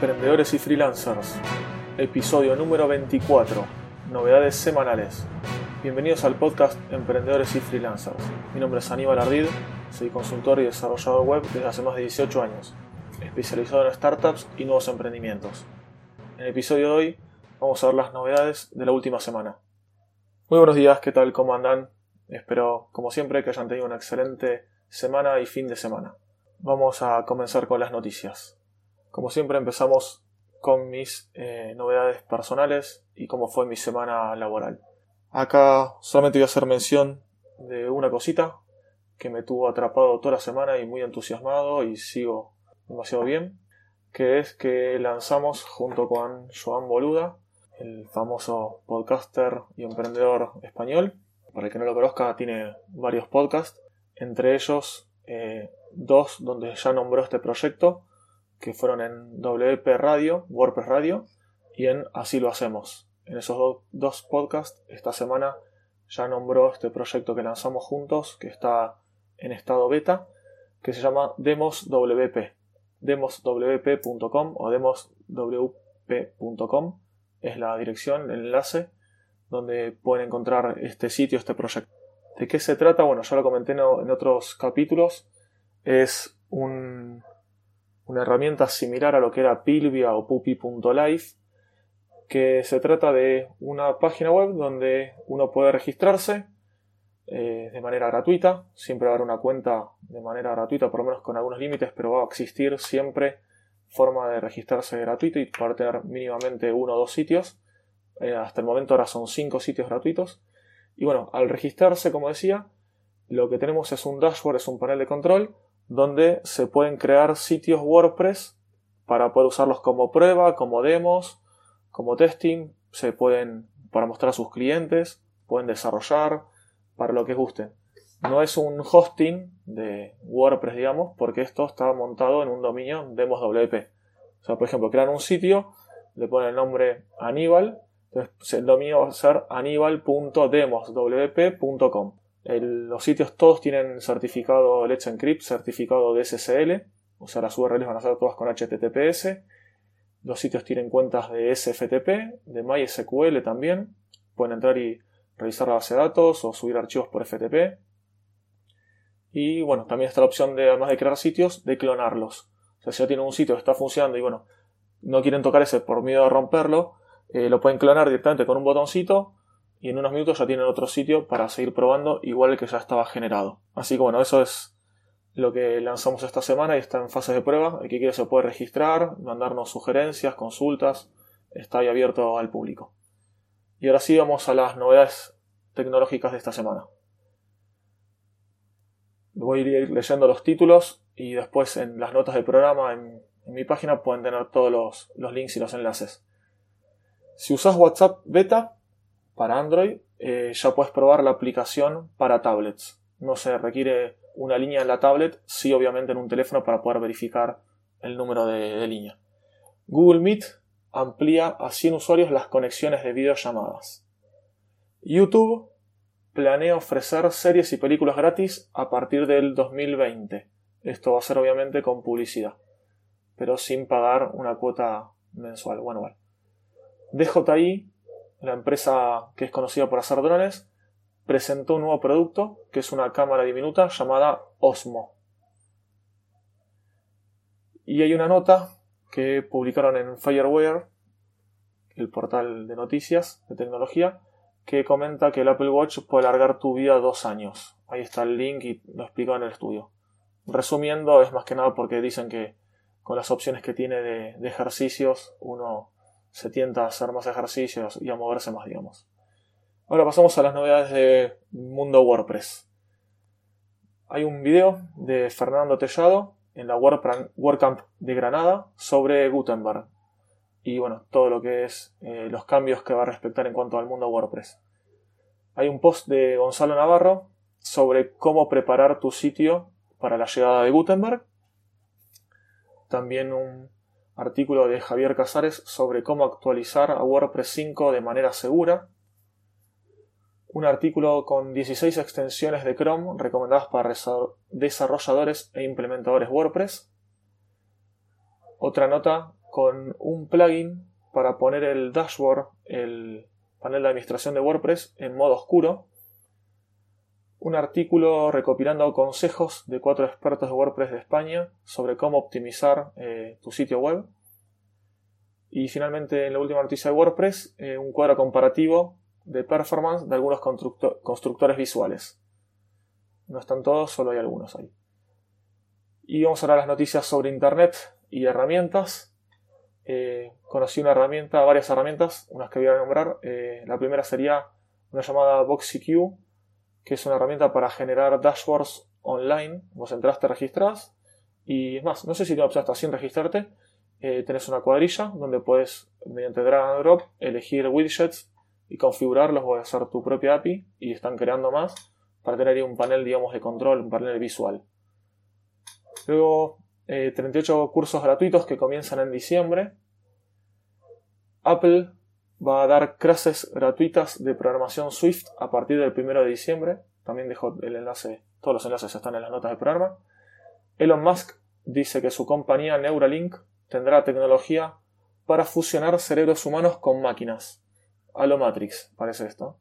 Emprendedores y freelancers, episodio número 24, novedades semanales. Bienvenidos al podcast Emprendedores y freelancers. Mi nombre es Aníbal Ardid, soy consultor y desarrollador web desde hace más de 18 años, especializado en startups y nuevos emprendimientos. En el episodio de hoy vamos a ver las novedades de la última semana. Muy buenos días, ¿qué tal? ¿Cómo andan? Espero, como siempre, que hayan tenido una excelente semana y fin de semana. Vamos a comenzar con las noticias. Como siempre empezamos con mis eh, novedades personales y cómo fue mi semana laboral. Acá solamente voy a hacer mención de una cosita que me tuvo atrapado toda la semana y muy entusiasmado y sigo demasiado bien, que es que lanzamos junto con Joan Boluda, el famoso podcaster y emprendedor español. Para el que no lo conozca, tiene varios podcasts, entre ellos eh, dos donde ya nombró este proyecto, que fueron en WP Radio, WordPress Radio, y en Así lo hacemos. En esos dos podcasts, esta semana ya nombró este proyecto que lanzamos juntos, que está en estado beta, que se llama Demos WP. demoswp.com o demoswp.com es la dirección, el enlace, donde pueden encontrar este sitio, este proyecto. ¿De qué se trata? Bueno, ya lo comenté en otros capítulos es una herramienta similar a lo que era Pilvia o Puppy.life, que se trata de una página web donde uno puede registrarse eh, de manera gratuita, siempre va a haber una cuenta de manera gratuita, por lo menos con algunos límites, pero va a existir siempre forma de registrarse gratuito y poder tener mínimamente uno o dos sitios. Eh, hasta el momento ahora son cinco sitios gratuitos. Y bueno, al registrarse, como decía, lo que tenemos es un dashboard, es un panel de control donde se pueden crear sitios WordPress para poder usarlos como prueba, como demos, como testing, se pueden para mostrar a sus clientes, pueden desarrollar para lo que gusten. No es un hosting de WordPress, digamos, porque esto está montado en un dominio DemosWP. O sea, por ejemplo, crean un sitio, le ponen el nombre Aníbal, entonces el dominio va a ser aníbal.demoswp.com los sitios todos tienen certificado Let's Encrypt, certificado de SSL, o sea, las URLs van a ser todas con HTTPS. Los sitios tienen cuentas de SFTP, de MySQL también. Pueden entrar y revisar la base de datos o subir archivos por FTP. Y bueno, también está la opción de, además de crear sitios, de clonarlos. O sea, si ya tienen un sitio que está funcionando y bueno, no quieren tocar ese por miedo a romperlo, eh, lo pueden clonar directamente con un botoncito y en unos minutos ya tienen otro sitio para seguir probando igual que ya estaba generado. Así que bueno, eso es lo que lanzamos esta semana y está en fase de prueba. El que quiera se puede registrar, mandarnos sugerencias, consultas, está ahí abierto al público. Y ahora sí vamos a las novedades tecnológicas de esta semana. Voy a ir leyendo los títulos y después en las notas del programa en, mi página pueden tener todos los, los links y los enlaces. Si usas WhatsApp Beta, para Android, eh, ya puedes probar la aplicación para tablets. No se requiere una línea en la tablet, sí obviamente en un teléfono para poder verificar el número de, línea. Google Meet amplía a 100 usuarios las conexiones de videollamadas. YouTube planea ofrecer series y películas gratis a partir del 2020. Esto va a ser obviamente con publicidad, pero sin pagar una cuota mensual o anual. DJI la empresa que es conocida por hacer drones, presentó un nuevo producto que es una cámara diminuta llamada Osmo. Y hay una nota que publicaron en Fireware, el portal de noticias de tecnología, que comenta que el Apple Watch puede alargar tu vida dos años. Ahí está el link y lo explico en el estudio. Resumiendo, es más que nada porque dicen que con las opciones que tiene de ejercicios uno se tienta a hacer más ejercicios y a moverse más, digamos. Ahora pasamos a las novedades de Mundo WordPress. Hay un video de Fernando Tellado en la WordCamp de Granada sobre Gutenberg y bueno, todo lo que es eh, los cambios que va a respectar en cuanto al mundo WordPress. Hay un post de Gonzalo Navarro sobre cómo preparar tu sitio para la llegada de Gutenberg. También un artículo de Javier Casares sobre cómo actualizar a WordPress 5 de manera segura, un artículo con 16 extensiones de Chrome recomendadas para desarrolladores e implementadores WordPress, otra nota con un plugin para poner el dashboard, el panel de administración de WordPress en modo oscuro. Un artículo recopilando consejos de cuatro expertos de WordPress de España sobre cómo optimizar eh, tu sitio web. Y finalmente, en la última noticia de WordPress, eh, un cuadro comparativo de performance de algunos constructores visuales. No están todos, solo hay algunos ahí. Y vamos a hablar las noticias sobre Internet y herramientas. Eh, conocí una herramienta, varias herramientas, unas que voy a nombrar. La primera sería una llamada BoxyQ, que es una herramienta para generar dashboards online. Vos entraste, registras y es más, no sé si te hasta sin registrarte. Eh, tenés una cuadrilla donde puedes, mediante drag and drop, elegir widgets y configurarlos o hacer tu propia API y están creando más para tener ahí un panel, digamos, de control, un panel visual. Luego, 38 eh, cursos gratuitos que comienzan en diciembre. Apple va a dar clases gratuitas de programación Swift a partir del 1 de diciembre. También dejo el enlace, todos los enlaces están en las notas del programa. Elon Musk dice que su compañía Neuralink tendrá tecnología para fusionar cerebros humanos con máquinas. A lo Matrix, parece esto.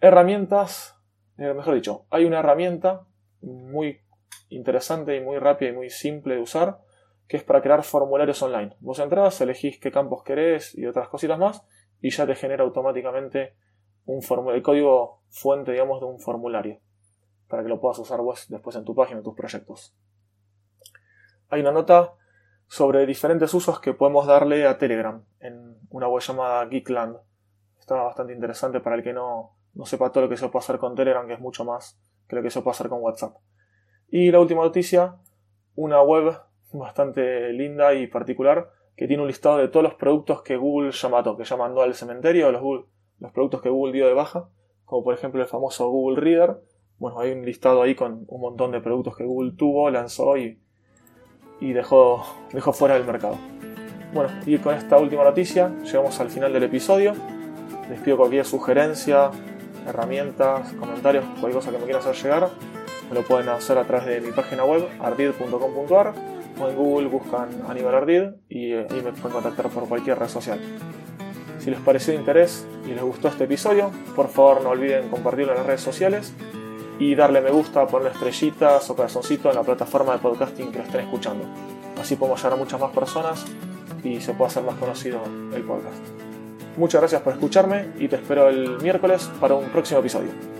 Herramientas, eh, mejor dicho, hay una herramienta muy interesante y muy rápida y muy simple de usar, que es para crear formularios online. Vos entras, elegís qué campos querés y otras cositas más, y ya te genera automáticamente un el código fuente, digamos, de un formulario, para que lo puedas usar vos después en tu página, en tus proyectos. Hay una nota sobre diferentes usos que podemos darle a Telegram en una web llamada Geekland. Está bastante interesante para el que no, no sepa todo lo que se puede hacer con Telegram, que es mucho más que lo que se puede hacer con WhatsApp. Y la última noticia, una web bastante linda y particular que tiene un listado de todos los productos que Google llamató, que llaman no al cementerio, los, los productos que Google dio de baja, como por ejemplo el famoso Google Reader. Bueno, hay un listado ahí con un montón de productos que Google tuvo, lanzó y, y dejó, dejó fuera del mercado. Bueno, y con esta última noticia llegamos al final del episodio. Les pido cualquier sugerencia, herramientas, comentarios, cualquier cosa que me quieran hacer llegar me lo pueden hacer a través de mi página web ardid.com.ar o en Google buscan Aníbal Ardid y ahí me pueden contactar por cualquier red social. Si les pareció de interés y les gustó este episodio, por favor no olviden compartirlo en las redes sociales y darle me gusta, ponerle estrellitas o corazoncito en la plataforma de podcasting que lo estén escuchando. Así podemos llegar a muchas más personas y se puede hacer más conocido el podcast. Muchas gracias por escucharme y te espero el miércoles para un próximo episodio.